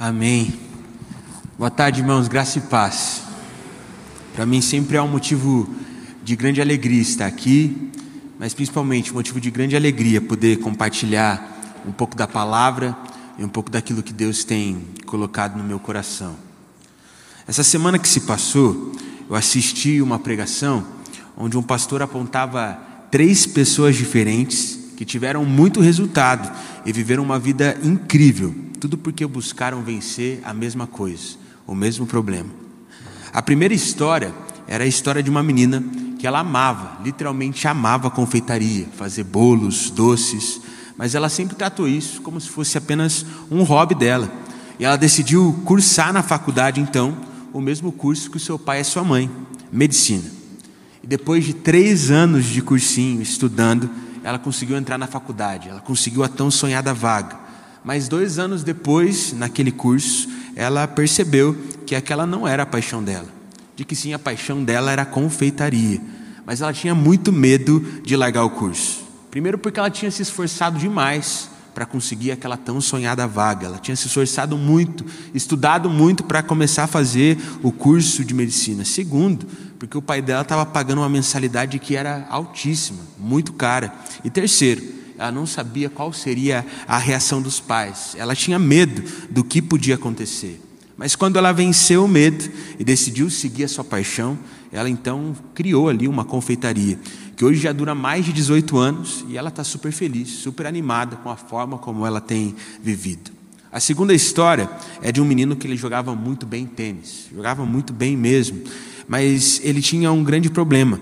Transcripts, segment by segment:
Amém. Boa tarde, irmãos, graça e paz. Para mim sempre é um motivo de grande alegria estar aqui, mas principalmente um motivo de grande alegria poder compartilhar um pouco da palavra e um pouco daquilo que Deus tem colocado no meu coração. Essa semana que se passou, eu assisti uma pregação onde um pastor apontava três pessoas diferentes que tiveram muito resultado e viveram uma vida incrível, tudo porque buscaram vencer a mesma coisa, o mesmo problema. A primeira história era a história de uma menina que ela amava, literalmente amava confeitaria, fazer bolos, doces, mas ela sempre tratou isso como se fosse apenas um hobby dela. E ela decidiu cursar na faculdade então o mesmo curso que o seu pai e sua mãe, medicina. E depois de três anos de cursinho estudando, ela conseguiu entrar na faculdade, ela conseguiu a tão sonhada vaga. Mas dois anos depois, naquele curso, ela percebeu que aquela não era a paixão dela, de que sim, a paixão dela era a confeitaria. Mas ela tinha muito medo de largar o curso. Primeiro, porque ela tinha se esforçado demais para conseguir aquela tão sonhada vaga. Ela tinha se esforçado muito, estudado muito para começar a fazer o curso de medicina. Segundo, porque o pai dela estava pagando uma mensalidade que era altíssima, muito cara. E terceiro, ela não sabia qual seria a reação dos pais. Ela tinha medo do que podia acontecer. Mas quando ela venceu o medo e decidiu seguir a sua paixão, ela então criou ali uma confeitaria, que hoje já dura mais de 18 anos e ela está super feliz, super animada com a forma como ela tem vivido. A segunda história é de um menino que ele jogava muito bem tênis, jogava muito bem mesmo, mas ele tinha um grande problema.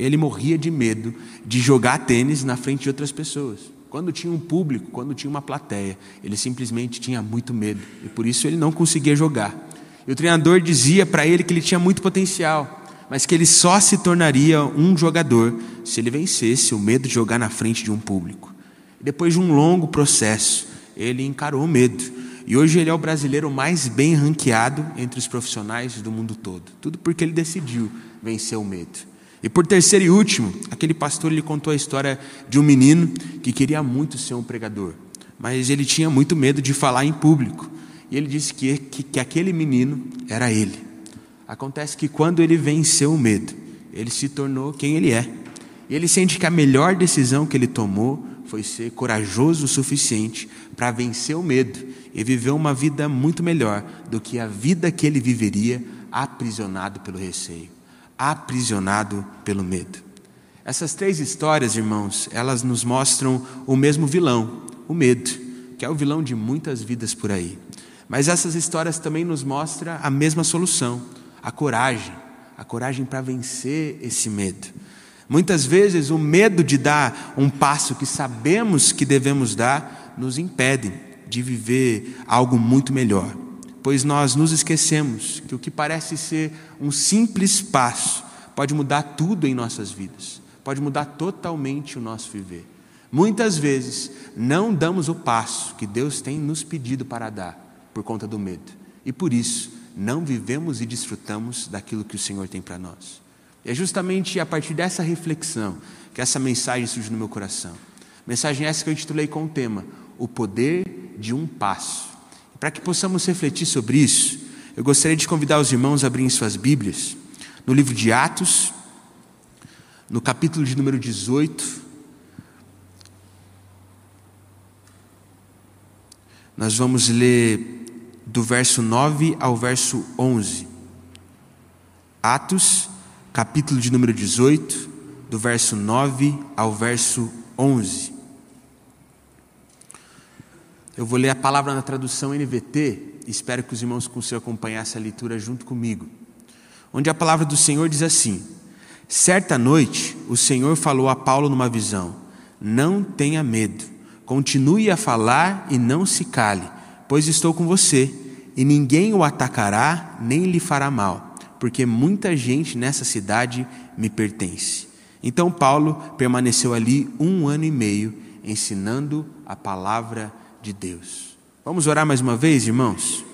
Ele morria de medo de jogar tênis na frente de outras pessoas. Quando tinha um público, quando tinha uma plateia, ele simplesmente tinha muito medo e por isso ele não conseguia jogar. E o treinador dizia para ele que ele tinha muito potencial, mas que ele só se tornaria um jogador se ele vencesse o medo de jogar na frente de um público. Depois de um longo processo, ele encarou o medo. E hoje ele é o brasileiro mais bem ranqueado entre os profissionais do mundo todo. Tudo porque ele decidiu vencer o medo. E por terceiro e último, aquele pastor lhe contou a história de um menino que queria muito ser um pregador, mas ele tinha muito medo de falar em público. E ele disse que, que, que aquele menino era ele. Acontece que quando ele venceu o medo, ele se tornou quem ele é. E ele sente que a melhor decisão que ele tomou foi ser corajoso o suficiente para vencer o medo e viver uma vida muito melhor do que a vida que ele viveria aprisionado pelo receio aprisionado pelo medo. Essas três histórias, irmãos, elas nos mostram o mesmo vilão, o medo, que é o vilão de muitas vidas por aí. Mas essas histórias também nos mostram a mesma solução, a coragem, a coragem para vencer esse medo. Muitas vezes o medo de dar um passo que sabemos que devemos dar nos impede de viver algo muito melhor pois nós nos esquecemos que o que parece ser um simples passo pode mudar tudo em nossas vidas, pode mudar totalmente o nosso viver. Muitas vezes não damos o passo que Deus tem nos pedido para dar por conta do medo, e por isso não vivemos e desfrutamos daquilo que o Senhor tem para nós. E é justamente a partir dessa reflexão que essa mensagem surge no meu coração. Mensagem essa que eu intitulei com o tema: O Poder de um Passo. Para que possamos refletir sobre isso, eu gostaria de convidar os irmãos a abrirem suas Bíblias no livro de Atos, no capítulo de número 18. Nós vamos ler do verso 9 ao verso 11. Atos, capítulo de número 18, do verso 9 ao verso 11. Eu vou ler a palavra na tradução NVT, espero que os irmãos consigam acompanhar essa leitura junto comigo. Onde a palavra do Senhor diz assim: Certa noite, o Senhor falou a Paulo numa visão: Não tenha medo, continue a falar e não se cale, pois estou com você, e ninguém o atacará nem lhe fará mal, porque muita gente nessa cidade me pertence. Então Paulo permaneceu ali um ano e meio, ensinando a palavra de Deus. Vamos orar mais uma vez, irmãos?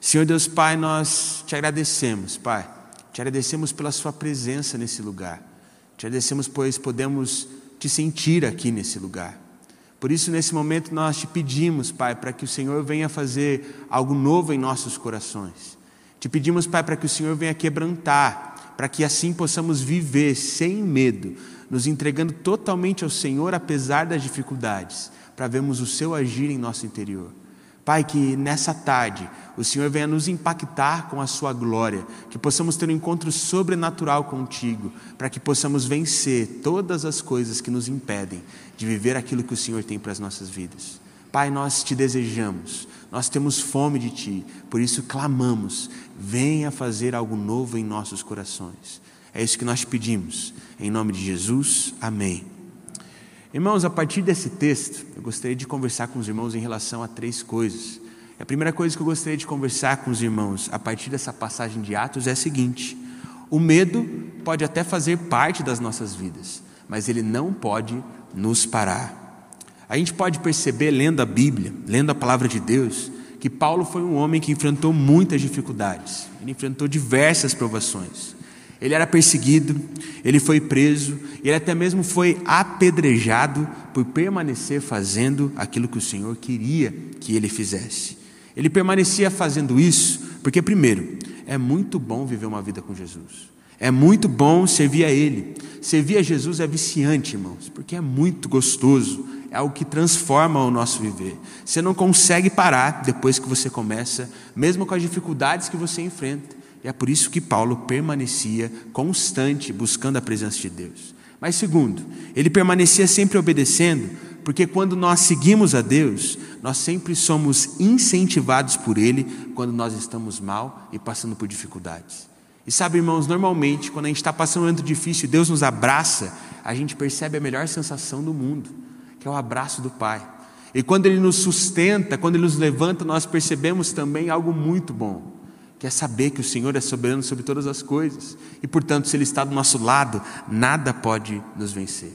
Senhor Deus Pai, nós te agradecemos, Pai. Te agradecemos pela Sua presença nesse lugar. Te agradecemos, pois podemos te sentir aqui nesse lugar. Por isso, nesse momento, nós te pedimos, Pai, para que o Senhor venha fazer algo novo em nossos corações. Te pedimos, Pai, para que o Senhor venha quebrantar, para que assim possamos viver sem medo, nos entregando totalmente ao Senhor, apesar das dificuldades, para vermos o Seu agir em nosso interior. Pai, que nessa tarde o Senhor venha nos impactar com a Sua glória, que possamos ter um encontro sobrenatural contigo, para que possamos vencer todas as coisas que nos impedem de viver aquilo que o Senhor tem para as nossas vidas. Pai, nós te desejamos, nós temos fome de Ti, por isso clamamos, venha fazer algo novo em nossos corações. É isso que nós pedimos, em nome de Jesus, amém. Irmãos, a partir desse texto, eu gostaria de conversar com os irmãos em relação a três coisas. A primeira coisa que eu gostaria de conversar com os irmãos a partir dessa passagem de Atos é a seguinte: o medo pode até fazer parte das nossas vidas, mas ele não pode nos parar. A gente pode perceber, lendo a Bíblia, lendo a palavra de Deus, que Paulo foi um homem que enfrentou muitas dificuldades, ele enfrentou diversas provações. Ele era perseguido, ele foi preso, ele até mesmo foi apedrejado por permanecer fazendo aquilo que o Senhor queria que ele fizesse. Ele permanecia fazendo isso porque, primeiro, é muito bom viver uma vida com Jesus. É muito bom servir a Ele. Servir a Jesus é viciante, irmãos, porque é muito gostoso, é algo que transforma o nosso viver. Você não consegue parar depois que você começa, mesmo com as dificuldades que você enfrenta. E é por isso que Paulo permanecia constante buscando a presença de Deus. Mas, segundo, ele permanecia sempre obedecendo, porque quando nós seguimos a Deus, nós sempre somos incentivados por Ele quando nós estamos mal e passando por dificuldades. E sabe, irmãos, normalmente, quando a gente está passando um momento difícil e Deus nos abraça, a gente percebe a melhor sensação do mundo, que é o abraço do Pai. E quando Ele nos sustenta, quando Ele nos levanta, nós percebemos também algo muito bom que é saber que o Senhor é soberano sobre todas as coisas e, portanto, se Ele está do nosso lado, nada pode nos vencer.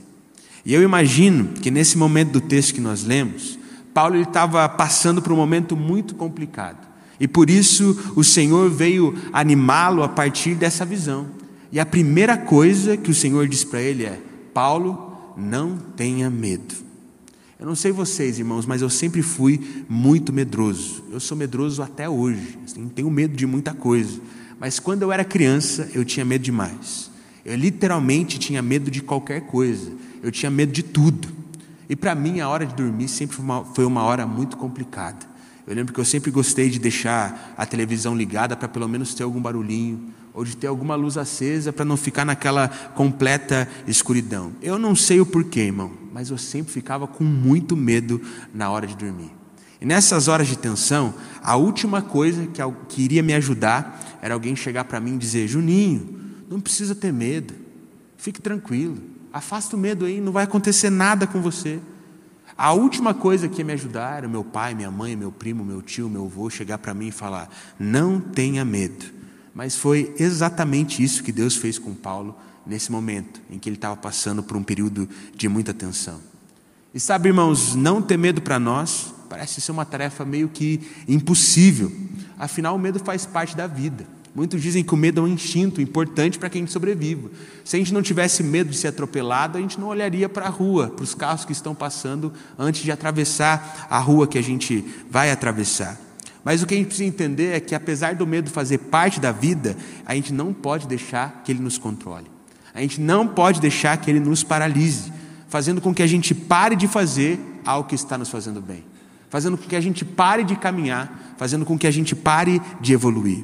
E eu imagino que nesse momento do texto que nós lemos, Paulo estava passando por um momento muito complicado e por isso o Senhor veio animá-lo a partir dessa visão. E a primeira coisa que o Senhor diz para ele é: Paulo, não tenha medo. Eu não sei vocês, irmãos, mas eu sempre fui muito medroso. Eu sou medroso até hoje. Assim, tenho medo de muita coisa. Mas quando eu era criança, eu tinha medo demais. Eu literalmente tinha medo de qualquer coisa. Eu tinha medo de tudo. E para mim, a hora de dormir sempre foi uma, foi uma hora muito complicada. Eu lembro que eu sempre gostei de deixar a televisão ligada para pelo menos ter algum barulhinho, ou de ter alguma luz acesa para não ficar naquela completa escuridão. Eu não sei o porquê, irmão, mas eu sempre ficava com muito medo na hora de dormir. E nessas horas de tensão, a última coisa que, iria me ajudar era alguém chegar para mim e dizer: Juninho, não precisa ter medo, fique tranquilo, afasta o medo aí, não vai acontecer nada com você. A última coisa que ia me ajudar era meu pai, minha mãe, meu primo, meu tio, meu avô chegar para mim e falar: não tenha medo. Mas foi exatamente isso que Deus fez com Paulo nesse momento em que ele estava passando por um período de muita tensão. E sabe, irmãos, não ter medo para nós parece ser uma tarefa meio que impossível. Afinal, o medo faz parte da vida. Muitos dizem que o medo é um instinto importante para que a gente sobreviva. Se a gente não tivesse medo de ser atropelado, a gente não olharia para a rua, para os carros que estão passando antes de atravessar a rua que a gente vai atravessar. Mas o que a gente precisa entender é que, apesar do medo fazer parte da vida, a gente não pode deixar que ele nos controle. A gente não pode deixar que ele nos paralise, fazendo com que a gente pare de fazer algo que está nos fazendo bem, fazendo com que a gente pare de caminhar, fazendo com que a gente pare de evoluir.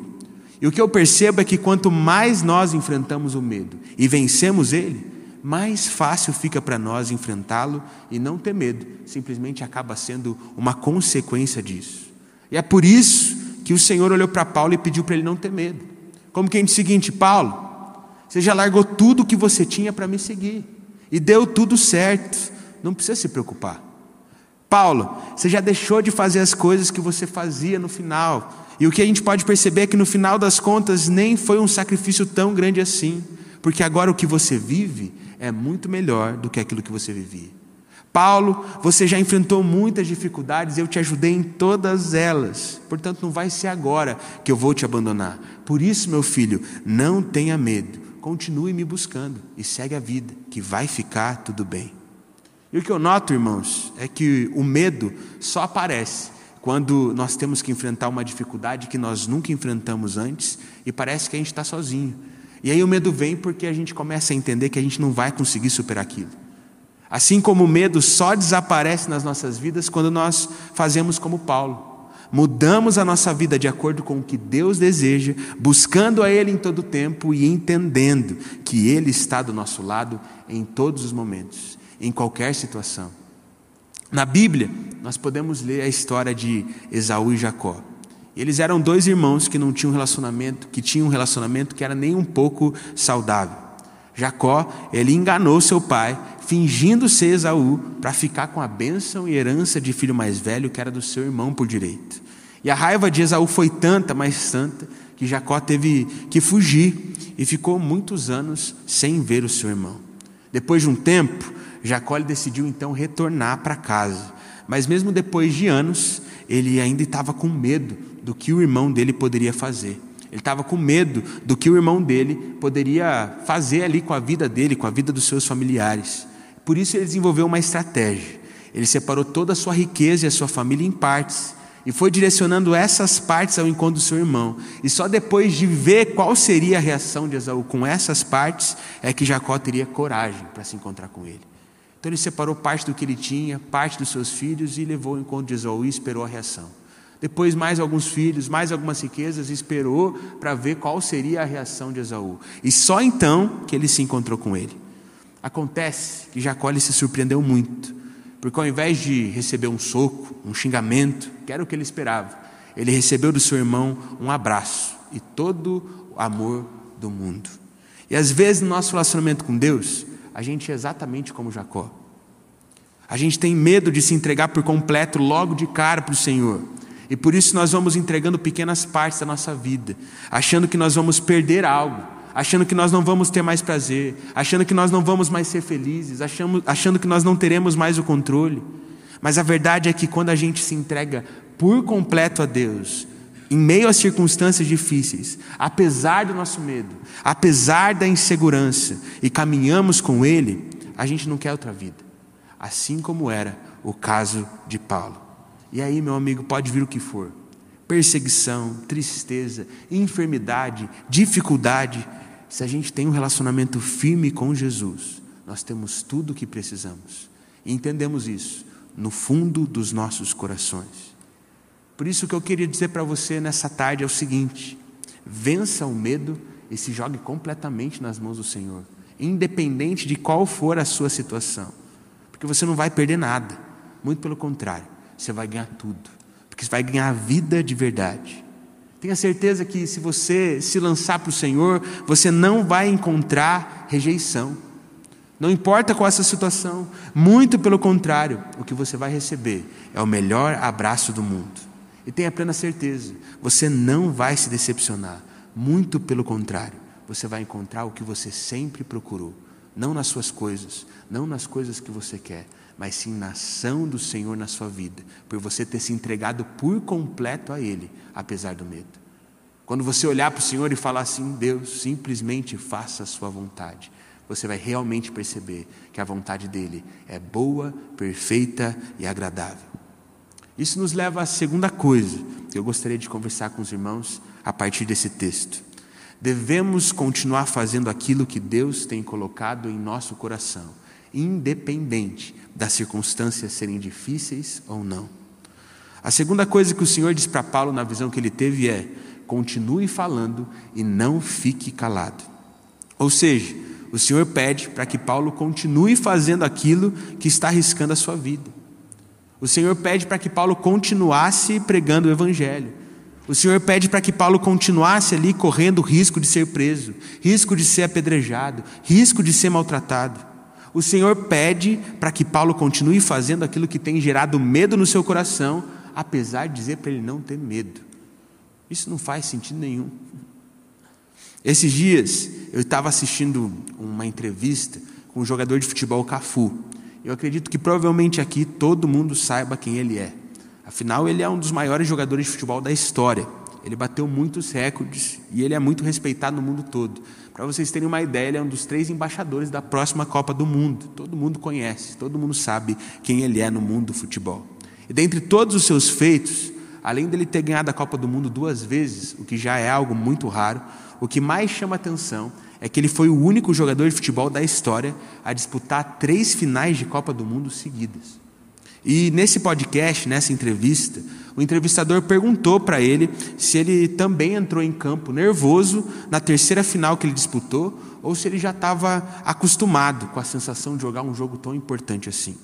E o que eu percebo é que quanto mais nós enfrentamos o medo e vencemos ele, mais fácil fica para nós enfrentá-lo e não ter medo, simplesmente acaba sendo uma consequência disso. E é por isso que o Senhor olhou para Paulo e pediu para ele não ter medo. Como quem diz o seguinte: Paulo, você já largou tudo o que você tinha para me seguir, e deu tudo certo, não precisa se preocupar. Paulo, você já deixou de fazer as coisas que você fazia no final, e o que a gente pode perceber é que no final das contas nem foi um sacrifício tão grande assim, porque agora o que você vive é muito melhor do que aquilo que você vivia. Paulo, você já enfrentou muitas dificuldades, eu te ajudei em todas elas. Portanto, não vai ser agora que eu vou te abandonar. Por isso, meu filho, não tenha medo. Continue me buscando e segue a vida, que vai ficar tudo bem. E o que eu noto, irmãos, é que o medo só aparece quando nós temos que enfrentar uma dificuldade que nós nunca enfrentamos antes e parece que a gente está sozinho. E aí o medo vem porque a gente começa a entender que a gente não vai conseguir superar aquilo. Assim como o medo só desaparece nas nossas vidas quando nós fazemos como Paulo. Mudamos a nossa vida de acordo com o que Deus deseja, buscando a Ele em todo o tempo e entendendo que Ele está do nosso lado em todos os momentos, em qualquer situação. Na Bíblia, nós podemos ler a história de Esaú e Jacó. Eles eram dois irmãos que não tinham relacionamento, que tinham um relacionamento que era nem um pouco saudável. Jacó, ele enganou seu pai, fingindo ser Esaú, para ficar com a bênção e herança de filho mais velho, que era do seu irmão por direito. E a raiva de Esaú foi tanta, mais tanta, que Jacó teve que fugir e ficou muitos anos sem ver o seu irmão. Depois de um tempo, Jacó decidiu então retornar para casa. Mas mesmo depois de anos, ele ainda estava com medo do que o irmão dele poderia fazer. Ele estava com medo do que o irmão dele poderia fazer ali com a vida dele, com a vida dos seus familiares. Por isso ele desenvolveu uma estratégia. Ele separou toda a sua riqueza e a sua família em partes e foi direcionando essas partes ao encontro do seu irmão. E só depois de ver qual seria a reação de Esaú com essas partes é que Jacó teria coragem para se encontrar com ele. Então ele separou parte do que ele tinha, parte dos seus filhos e levou ao encontro de Esaú e esperou a reação. Depois, mais alguns filhos, mais algumas riquezas, esperou para ver qual seria a reação de Esaú. E só então que ele se encontrou com ele. Acontece que Jacó se surpreendeu muito, porque ao invés de receber um soco, um xingamento, que era o que ele esperava, ele recebeu do seu irmão um abraço e todo o amor do mundo. E às vezes no nosso relacionamento com Deus, a gente é exatamente como Jacó. A gente tem medo de se entregar por completo logo de cara para o Senhor. E por isso nós vamos entregando pequenas partes da nossa vida, achando que nós vamos perder algo, achando que nós não vamos ter mais prazer, achando que nós não vamos mais ser felizes, achando, achando que nós não teremos mais o controle. Mas a verdade é que quando a gente se entrega por completo a Deus, em meio às circunstâncias difíceis, apesar do nosso medo, apesar da insegurança, e caminhamos com Ele, a gente não quer outra vida. Assim como era o caso de Paulo. E aí, meu amigo, pode vir o que for: perseguição, tristeza, enfermidade, dificuldade. Se a gente tem um relacionamento firme com Jesus, nós temos tudo o que precisamos. E entendemos isso no fundo dos nossos corações. Por isso, que eu queria dizer para você nessa tarde é o seguinte: vença o medo e se jogue completamente nas mãos do Senhor, independente de qual for a sua situação, porque você não vai perder nada, muito pelo contrário, você vai ganhar tudo, porque você vai ganhar a vida de verdade. Tenha certeza que se você se lançar para o Senhor, você não vai encontrar rejeição. Não importa qual é essa situação, muito pelo contrário, o que você vai receber é o melhor abraço do mundo. E tenha plena certeza, você não vai se decepcionar. Muito pelo contrário, você vai encontrar o que você sempre procurou. Não nas suas coisas, não nas coisas que você quer, mas sim na ação do Senhor na sua vida, por você ter se entregado por completo a Ele, apesar do medo. Quando você olhar para o Senhor e falar assim, Deus, simplesmente faça a sua vontade, você vai realmente perceber que a vontade dele é boa, perfeita e agradável. Isso nos leva à segunda coisa que eu gostaria de conversar com os irmãos a partir desse texto. Devemos continuar fazendo aquilo que Deus tem colocado em nosso coração, independente das circunstâncias serem difíceis ou não. A segunda coisa que o Senhor diz para Paulo na visão que ele teve é: continue falando e não fique calado. Ou seja, o Senhor pede para que Paulo continue fazendo aquilo que está arriscando a sua vida. O Senhor pede para que Paulo continuasse pregando o Evangelho. O Senhor pede para que Paulo continuasse ali correndo risco de ser preso, risco de ser apedrejado, risco de ser maltratado. O Senhor pede para que Paulo continue fazendo aquilo que tem gerado medo no seu coração, apesar de dizer para ele não ter medo. Isso não faz sentido nenhum. Esses dias eu estava assistindo uma entrevista com um jogador de futebol Cafu. Eu acredito que provavelmente aqui todo mundo saiba quem ele é. Afinal, ele é um dos maiores jogadores de futebol da história. Ele bateu muitos recordes e ele é muito respeitado no mundo todo. Para vocês terem uma ideia, ele é um dos três embaixadores da próxima Copa do Mundo. Todo mundo conhece, todo mundo sabe quem ele é no mundo do futebol. E dentre todos os seus feitos, além dele ter ganhado a Copa do Mundo duas vezes, o que já é algo muito raro, o que mais chama atenção é que ele foi o único jogador de futebol da história a disputar três finais de Copa do Mundo seguidas. E nesse podcast, nessa entrevista, o entrevistador perguntou para ele se ele também entrou em campo nervoso na terceira final que ele disputou ou se ele já estava acostumado com a sensação de jogar um jogo tão importante assim.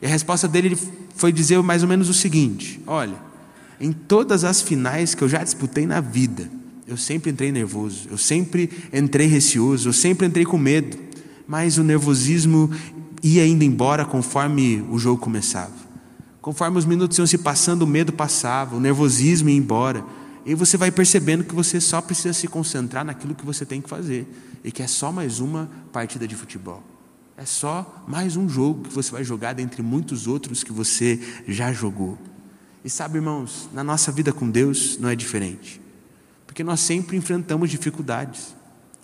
E a resposta dele foi dizer mais ou menos o seguinte: Olha, em todas as finais que eu já disputei na vida, eu sempre entrei nervoso, eu sempre entrei receoso, eu sempre entrei com medo, mas o nervosismo ia indo embora conforme o jogo começava. Conforme os minutos iam se passando, o medo passava, o nervosismo ia embora. E você vai percebendo que você só precisa se concentrar naquilo que você tem que fazer. E que é só mais uma partida de futebol. É só mais um jogo que você vai jogar dentre muitos outros que você já jogou. E sabe, irmãos, na nossa vida com Deus não é diferente. Porque nós sempre enfrentamos dificuldades.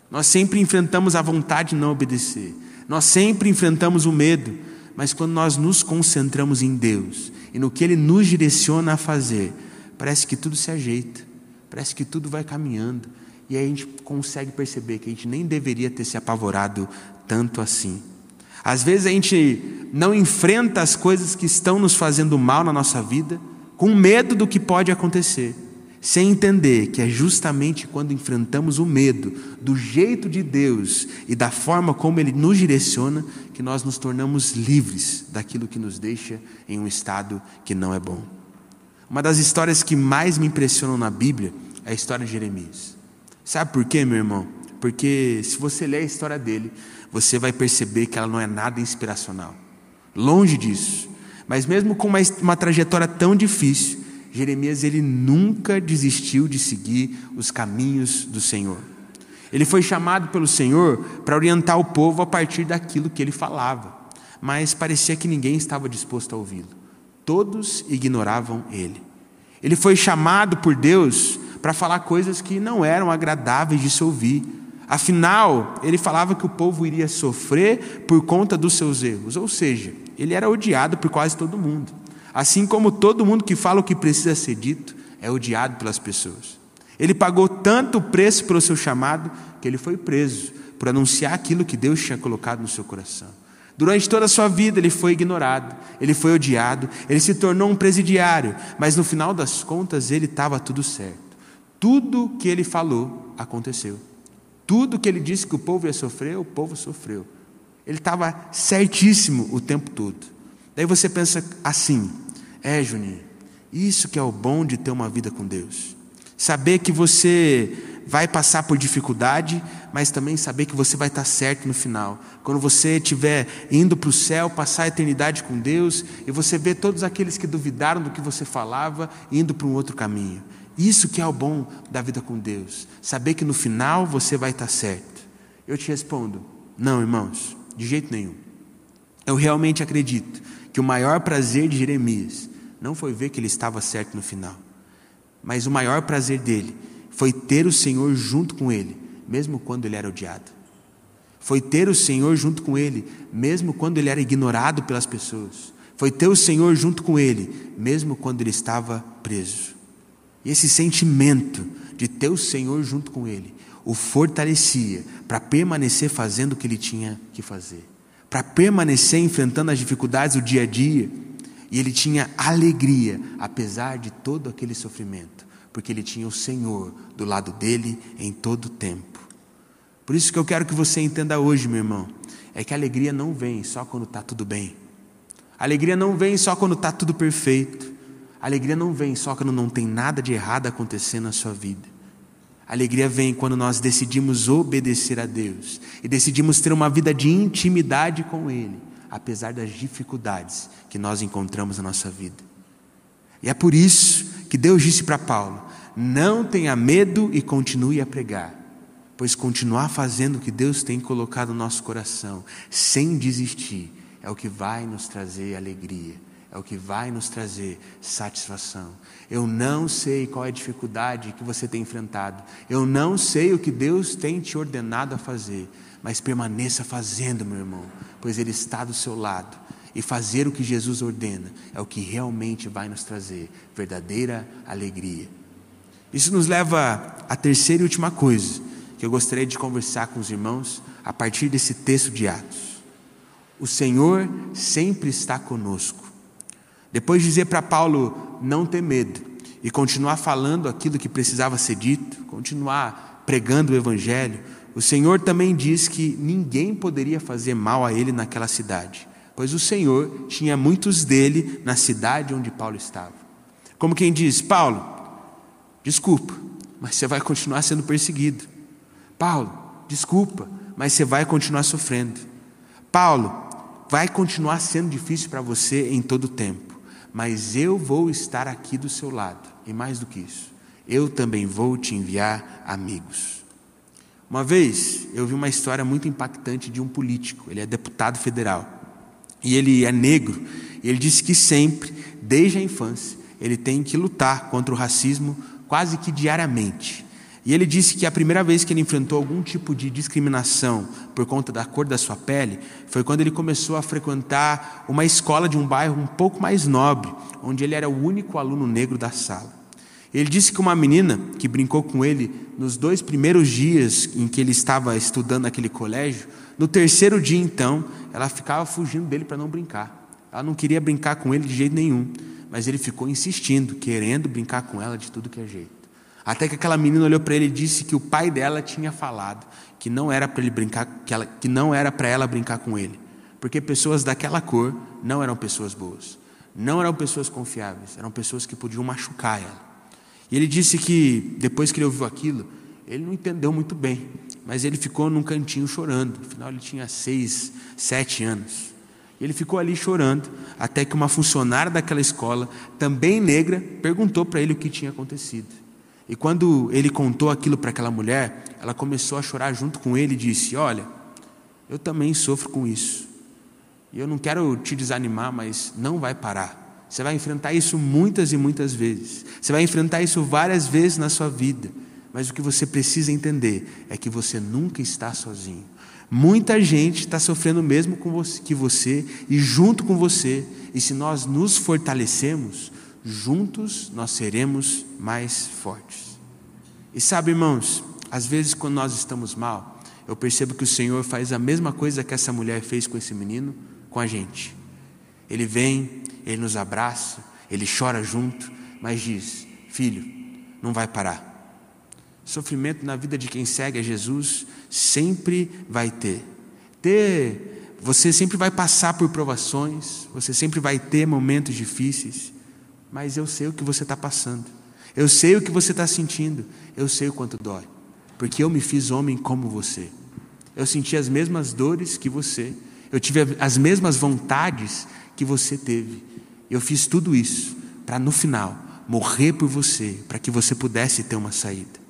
Nós sempre enfrentamos a vontade de não obedecer. Nós sempre enfrentamos o medo, mas quando nós nos concentramos em Deus e no que Ele nos direciona a fazer, parece que tudo se ajeita, parece que tudo vai caminhando, e aí a gente consegue perceber que a gente nem deveria ter se apavorado tanto assim. Às vezes a gente não enfrenta as coisas que estão nos fazendo mal na nossa vida, com medo do que pode acontecer sem entender que é justamente quando enfrentamos o medo do jeito de Deus e da forma como Ele nos direciona que nós nos tornamos livres daquilo que nos deixa em um estado que não é bom. Uma das histórias que mais me impressionam na Bíblia é a história de Jeremias. Sabe por quê, meu irmão? Porque se você ler a história dele, você vai perceber que ela não é nada inspiracional. Longe disso. Mas mesmo com uma, uma trajetória tão difícil, Jeremias ele nunca desistiu de seguir os caminhos do Senhor. Ele foi chamado pelo Senhor para orientar o povo a partir daquilo que ele falava, mas parecia que ninguém estava disposto a ouvi-lo. Todos ignoravam ele. Ele foi chamado por Deus para falar coisas que não eram agradáveis de se ouvir. Afinal, ele falava que o povo iria sofrer por conta dos seus erros, ou seja, ele era odiado por quase todo mundo. Assim como todo mundo que fala o que precisa ser dito é odiado pelas pessoas. Ele pagou tanto preço pelo seu chamado que ele foi preso por anunciar aquilo que Deus tinha colocado no seu coração. Durante toda a sua vida ele foi ignorado, ele foi odiado, ele se tornou um presidiário, mas no final das contas ele estava tudo certo. Tudo que ele falou aconteceu. Tudo que ele disse que o povo ia sofrer, o povo sofreu. Ele estava certíssimo o tempo todo. Daí você pensa assim: é, Juninho, isso que é o bom de ter uma vida com Deus. Saber que você vai passar por dificuldade, mas também saber que você vai estar certo no final. Quando você estiver indo para o céu, passar a eternidade com Deus, e você vê todos aqueles que duvidaram do que você falava indo para um outro caminho. Isso que é o bom da vida com Deus. Saber que no final você vai estar certo. Eu te respondo: não, irmãos, de jeito nenhum. Eu realmente acredito que o maior prazer de Jeremias não foi ver que ele estava certo no final, mas o maior prazer dele foi ter o Senhor junto com ele, mesmo quando ele era odiado. Foi ter o Senhor junto com ele, mesmo quando ele era ignorado pelas pessoas. Foi ter o Senhor junto com ele, mesmo quando ele estava preso. E esse sentimento de ter o Senhor junto com ele o fortalecia para permanecer fazendo o que ele tinha que fazer para permanecer enfrentando as dificuldades do dia a dia. E ele tinha alegria, apesar de todo aquele sofrimento, porque ele tinha o Senhor do lado dele em todo o tempo. Por isso que eu quero que você entenda hoje, meu irmão, é que a alegria não vem só quando está tudo bem. A alegria não vem só quando está tudo perfeito. A alegria não vem só quando não tem nada de errado acontecendo na sua vida. A alegria vem quando nós decidimos obedecer a Deus e decidimos ter uma vida de intimidade com Ele, apesar das dificuldades que nós encontramos na nossa vida. E é por isso que Deus disse para Paulo: não tenha medo e continue a pregar, pois continuar fazendo o que Deus tem colocado no nosso coração, sem desistir, é o que vai nos trazer alegria, é o que vai nos trazer satisfação. Eu não sei qual é a dificuldade que você tem enfrentado, eu não sei o que Deus tem te ordenado a fazer, mas permaneça fazendo, meu irmão, pois Ele está do seu lado. E fazer o que Jesus ordena é o que realmente vai nos trazer verdadeira alegria. Isso nos leva à terceira e última coisa que eu gostaria de conversar com os irmãos a partir desse texto de Atos. O Senhor sempre está conosco. Depois de dizer para Paulo não ter medo e continuar falando aquilo que precisava ser dito, continuar pregando o Evangelho, o Senhor também diz que ninguém poderia fazer mal a ele naquela cidade, pois o Senhor tinha muitos dele na cidade onde Paulo estava. Como quem diz: Paulo, desculpa, mas você vai continuar sendo perseguido. Paulo, desculpa, mas você vai continuar sofrendo. Paulo, vai continuar sendo difícil para você em todo o tempo, mas eu vou estar aqui do seu lado, e mais do que isso, eu também vou te enviar amigos. Uma vez eu vi uma história muito impactante de um político, ele é deputado federal, e ele é negro, e ele disse que sempre, desde a infância, ele tem que lutar contra o racismo quase que diariamente. E ele disse que a primeira vez que ele enfrentou algum tipo de discriminação por conta da cor da sua pele foi quando ele começou a frequentar uma escola de um bairro um pouco mais nobre, onde ele era o único aluno negro da sala. Ele disse que uma menina que brincou com ele nos dois primeiros dias em que ele estava estudando naquele colégio, no terceiro dia então, ela ficava fugindo dele para não brincar. Ela não queria brincar com ele de jeito nenhum, mas ele ficou insistindo, querendo brincar com ela de tudo que é jeito. Até que aquela menina olhou para ele e disse que o pai dela tinha falado que não era para ele brincar, que, ela, que não era para ela brincar com ele, porque pessoas daquela cor não eram pessoas boas, não eram pessoas confiáveis, eram pessoas que podiam machucar ela. E ele disse que depois que ele ouviu aquilo, ele não entendeu muito bem, mas ele ficou num cantinho chorando. Afinal, ele tinha seis, sete anos. Ele ficou ali chorando, até que uma funcionária daquela escola, também negra, perguntou para ele o que tinha acontecido. E quando ele contou aquilo para aquela mulher, ela começou a chorar junto com ele e disse: Olha, eu também sofro com isso. E eu não quero te desanimar, mas não vai parar. Você vai enfrentar isso muitas e muitas vezes. Você vai enfrentar isso várias vezes na sua vida. Mas o que você precisa entender é que você nunca está sozinho. Muita gente está sofrendo mesmo que você e junto com você. E se nós nos fortalecemos, juntos nós seremos mais fortes. E sabe, irmãos, às vezes quando nós estamos mal, eu percebo que o Senhor faz a mesma coisa que essa mulher fez com esse menino, com a gente. Ele vem ele nos abraça, ele chora junto, mas diz: Filho, não vai parar. Sofrimento na vida de quem segue a Jesus sempre vai ter. Ter, você sempre vai passar por provações, você sempre vai ter momentos difíceis, mas eu sei o que você está passando, eu sei o que você está sentindo, eu sei o quanto dói, porque eu me fiz homem como você. Eu senti as mesmas dores que você, eu tive as mesmas vontades que você teve, eu fiz tudo isso para no final morrer por você, para que você pudesse ter uma saída.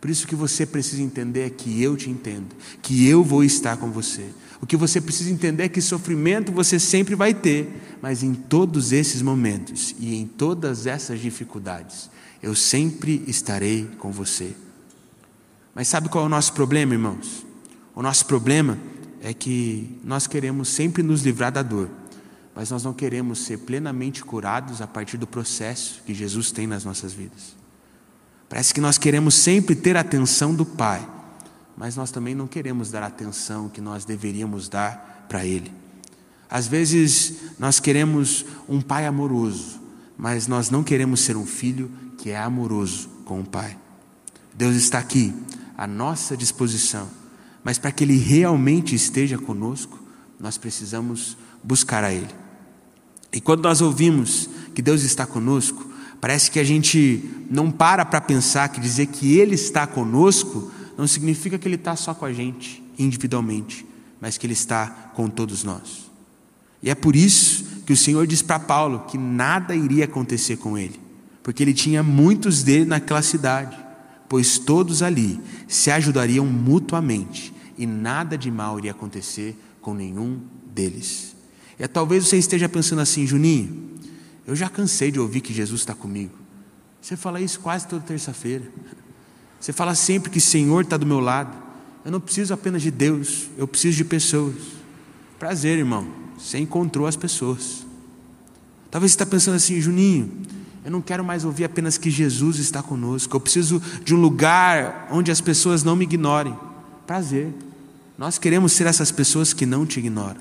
Por isso que você precisa entender é que eu te entendo, que eu vou estar com você. O que você precisa entender é que sofrimento você sempre vai ter, mas em todos esses momentos e em todas essas dificuldades, eu sempre estarei com você. Mas sabe qual é o nosso problema, irmãos? O nosso problema é que nós queremos sempre nos livrar da dor mas nós não queremos ser plenamente curados a partir do processo que Jesus tem nas nossas vidas. Parece que nós queremos sempre ter a atenção do Pai, mas nós também não queremos dar a atenção que nós deveríamos dar para Ele. Às vezes nós queremos um pai amoroso, mas nós não queremos ser um filho que é amoroso com o Pai. Deus está aqui, à nossa disposição, mas para que Ele realmente esteja conosco, nós precisamos buscar a Ele. E quando nós ouvimos que Deus está conosco, parece que a gente não para para pensar que dizer que Ele está conosco não significa que Ele está só com a gente, individualmente, mas que Ele está com todos nós. E é por isso que o Senhor diz para Paulo que nada iria acontecer com ele, porque ele tinha muitos dele naquela cidade, pois todos ali se ajudariam mutuamente e nada de mal iria acontecer com nenhum deles. E talvez você esteja pensando assim, Juninho, eu já cansei de ouvir que Jesus está comigo. Você fala isso quase toda terça-feira. Você fala sempre que o Senhor está do meu lado. Eu não preciso apenas de Deus, eu preciso de pessoas. Prazer, irmão, você encontrou as pessoas. Talvez você está pensando assim, Juninho, eu não quero mais ouvir apenas que Jesus está conosco. Eu preciso de um lugar onde as pessoas não me ignorem. Prazer. Nós queremos ser essas pessoas que não te ignoram.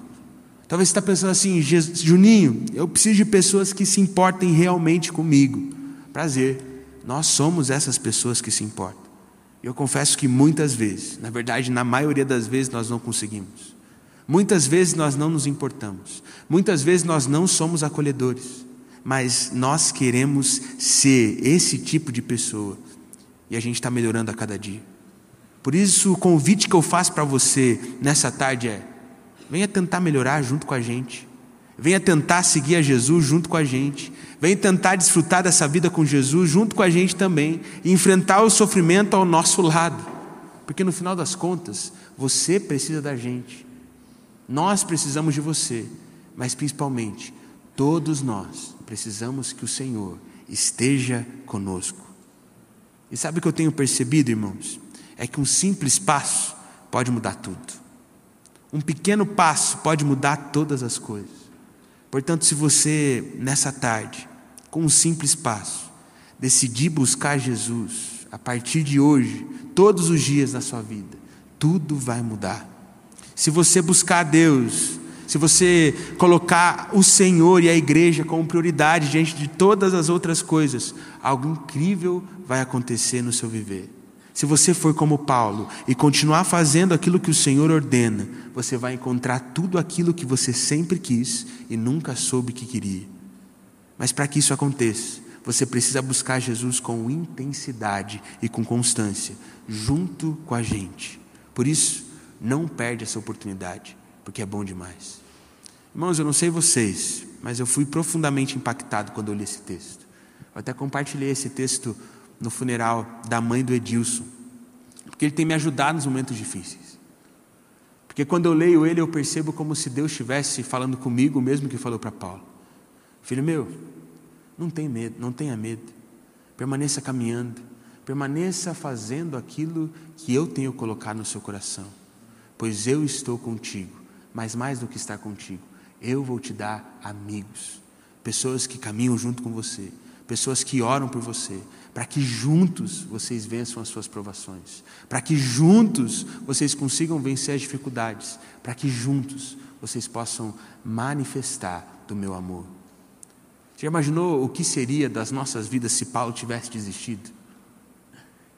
Talvez você está pensando assim, Juninho, eu preciso de pessoas que se importem realmente comigo. Prazer. Nós somos essas pessoas que se importam. Eu confesso que muitas vezes, na verdade, na maioria das vezes, nós não conseguimos. Muitas vezes nós não nos importamos. Muitas vezes nós não somos acolhedores. Mas nós queremos ser esse tipo de pessoa. E a gente está melhorando a cada dia. Por isso, o convite que eu faço para você nessa tarde é: venha tentar melhorar junto com a gente. Venha tentar seguir a Jesus junto com a gente. Venha tentar desfrutar dessa vida com Jesus junto com a gente também. E enfrentar o sofrimento ao nosso lado. Porque no final das contas, você precisa da gente. Nós precisamos de você. Mas principalmente, todos nós precisamos que o Senhor esteja conosco. E sabe o que eu tenho percebido, irmãos? É que um simples passo pode mudar tudo. Um pequeno passo pode mudar todas as coisas. Portanto, se você, nessa tarde, com um simples passo, decidir buscar Jesus, a partir de hoje, todos os dias da sua vida, tudo vai mudar. Se você buscar Deus, se você colocar o Senhor e a igreja como prioridade diante de todas as outras coisas, algo incrível vai acontecer no seu viver. Se você for como Paulo e continuar fazendo aquilo que o Senhor ordena, você vai encontrar tudo aquilo que você sempre quis e nunca soube que queria. Mas para que isso aconteça, você precisa buscar Jesus com intensidade e com constância, junto com a gente. Por isso, não perde essa oportunidade, porque é bom demais. Irmãos, eu não sei vocês, mas eu fui profundamente impactado quando eu li esse texto. Eu até compartilhei esse texto no funeral da mãe do Edilson, porque ele tem me ajudado nos momentos difíceis. Porque quando eu leio ele, eu percebo como se Deus estivesse falando comigo, mesmo que falou para Paulo: Filho meu, não tenha medo, não tenha medo, permaneça caminhando, permaneça fazendo aquilo que eu tenho colocado no seu coração, pois eu estou contigo, mas mais do que estar contigo, eu vou te dar amigos, pessoas que caminham junto com você, pessoas que oram por você, para que juntos vocês vençam as suas provações, para que juntos vocês consigam vencer as dificuldades, para que juntos vocês possam manifestar do meu amor. Você já imaginou o que seria das nossas vidas se Paulo tivesse desistido?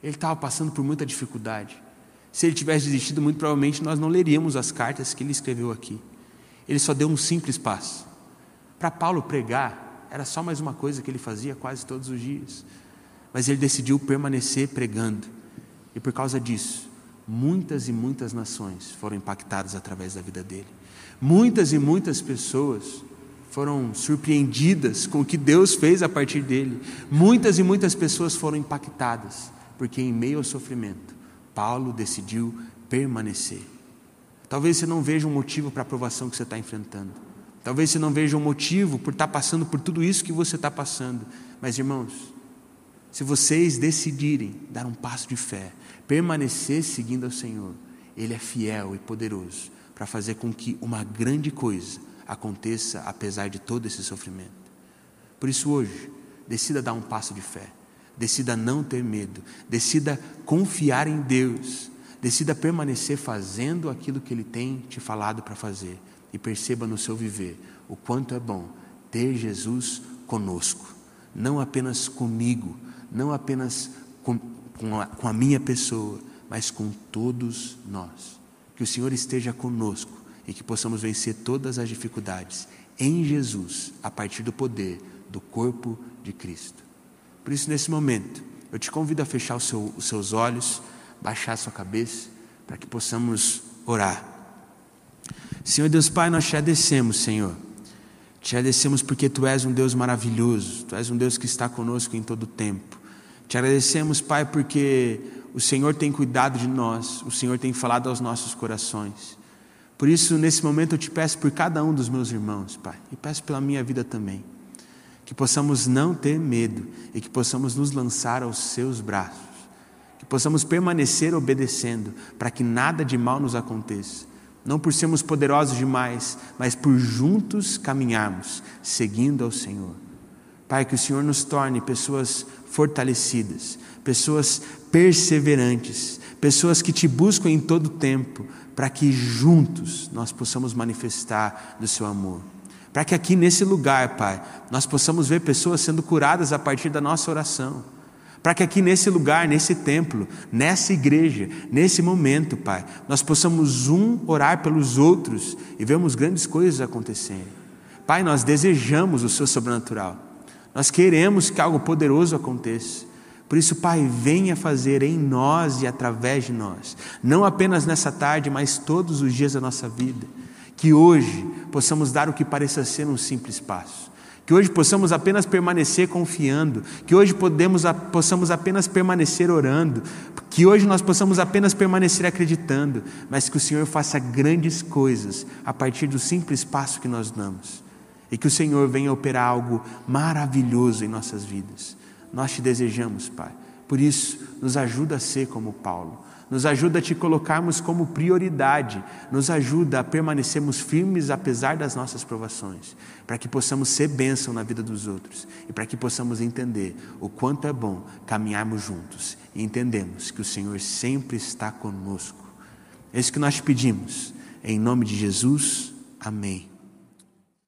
Ele estava passando por muita dificuldade. Se ele tivesse desistido, muito provavelmente nós não leríamos as cartas que ele escreveu aqui. Ele só deu um simples passo. Para Paulo pregar, era só mais uma coisa que ele fazia quase todos os dias. Mas ele decidiu permanecer pregando. E por causa disso, muitas e muitas nações foram impactadas através da vida dele. Muitas e muitas pessoas foram surpreendidas com o que Deus fez a partir dele. Muitas e muitas pessoas foram impactadas, porque em meio ao sofrimento, Paulo decidiu permanecer. Talvez você não veja um motivo para a provação que você está enfrentando. Talvez você não veja um motivo por estar passando por tudo isso que você está passando. Mas, irmãos, se vocês decidirem dar um passo de fé, permanecer seguindo ao Senhor, Ele é fiel e poderoso para fazer com que uma grande coisa aconteça apesar de todo esse sofrimento. Por isso, hoje, decida dar um passo de fé, decida não ter medo, decida confiar em Deus, decida permanecer fazendo aquilo que Ele tem te falado para fazer. E perceba no seu viver o quanto é bom ter Jesus conosco, não apenas comigo, não apenas com, com, a, com a minha pessoa, mas com todos nós. Que o Senhor esteja conosco e que possamos vencer todas as dificuldades em Jesus, a partir do poder do corpo de Cristo. Por isso, nesse momento, eu te convido a fechar seu, os seus olhos, baixar a sua cabeça, para que possamos orar. Senhor Deus Pai, nós te agradecemos, Senhor. Te agradecemos porque Tu és um Deus maravilhoso, Tu és um Deus que está conosco em todo o tempo. Te agradecemos, Pai, porque o Senhor tem cuidado de nós, o Senhor tem falado aos nossos corações. Por isso, nesse momento, eu te peço por cada um dos meus irmãos, Pai, e peço pela minha vida também, que possamos não ter medo e que possamos nos lançar aos seus braços, que possamos permanecer obedecendo, para que nada de mal nos aconteça, não por sermos poderosos demais, mas por juntos caminharmos, seguindo ao Senhor. Pai, que o Senhor nos torne pessoas fortalecidas, pessoas perseverantes, pessoas que te buscam em todo tempo, para que juntos nós possamos manifestar do seu amor. Para que aqui nesse lugar, Pai, nós possamos ver pessoas sendo curadas a partir da nossa oração. Para que aqui nesse lugar, nesse templo, nessa igreja, nesse momento, Pai, nós possamos um orar pelos outros e vermos grandes coisas acontecerem. Pai, nós desejamos o seu sobrenatural. Nós queremos que algo poderoso aconteça. Por isso, Pai, venha fazer em nós e através de nós, não apenas nessa tarde, mas todos os dias da nossa vida. Que hoje possamos dar o que pareça ser um simples passo. Que hoje possamos apenas permanecer confiando, que hoje podemos, possamos apenas permanecer orando, que hoje nós possamos apenas permanecer acreditando, mas que o Senhor faça grandes coisas a partir do simples passo que nós damos e que o Senhor venha operar algo maravilhoso em nossas vidas. Nós te desejamos, Pai. Por isso, nos ajuda a ser como Paulo. Nos ajuda a te colocarmos como prioridade. Nos ajuda a permanecermos firmes apesar das nossas provações. Para que possamos ser bênção na vida dos outros. E para que possamos entender o quanto é bom caminharmos juntos. E entendemos que o Senhor sempre está conosco. É isso que nós te pedimos. Em nome de Jesus. Amém.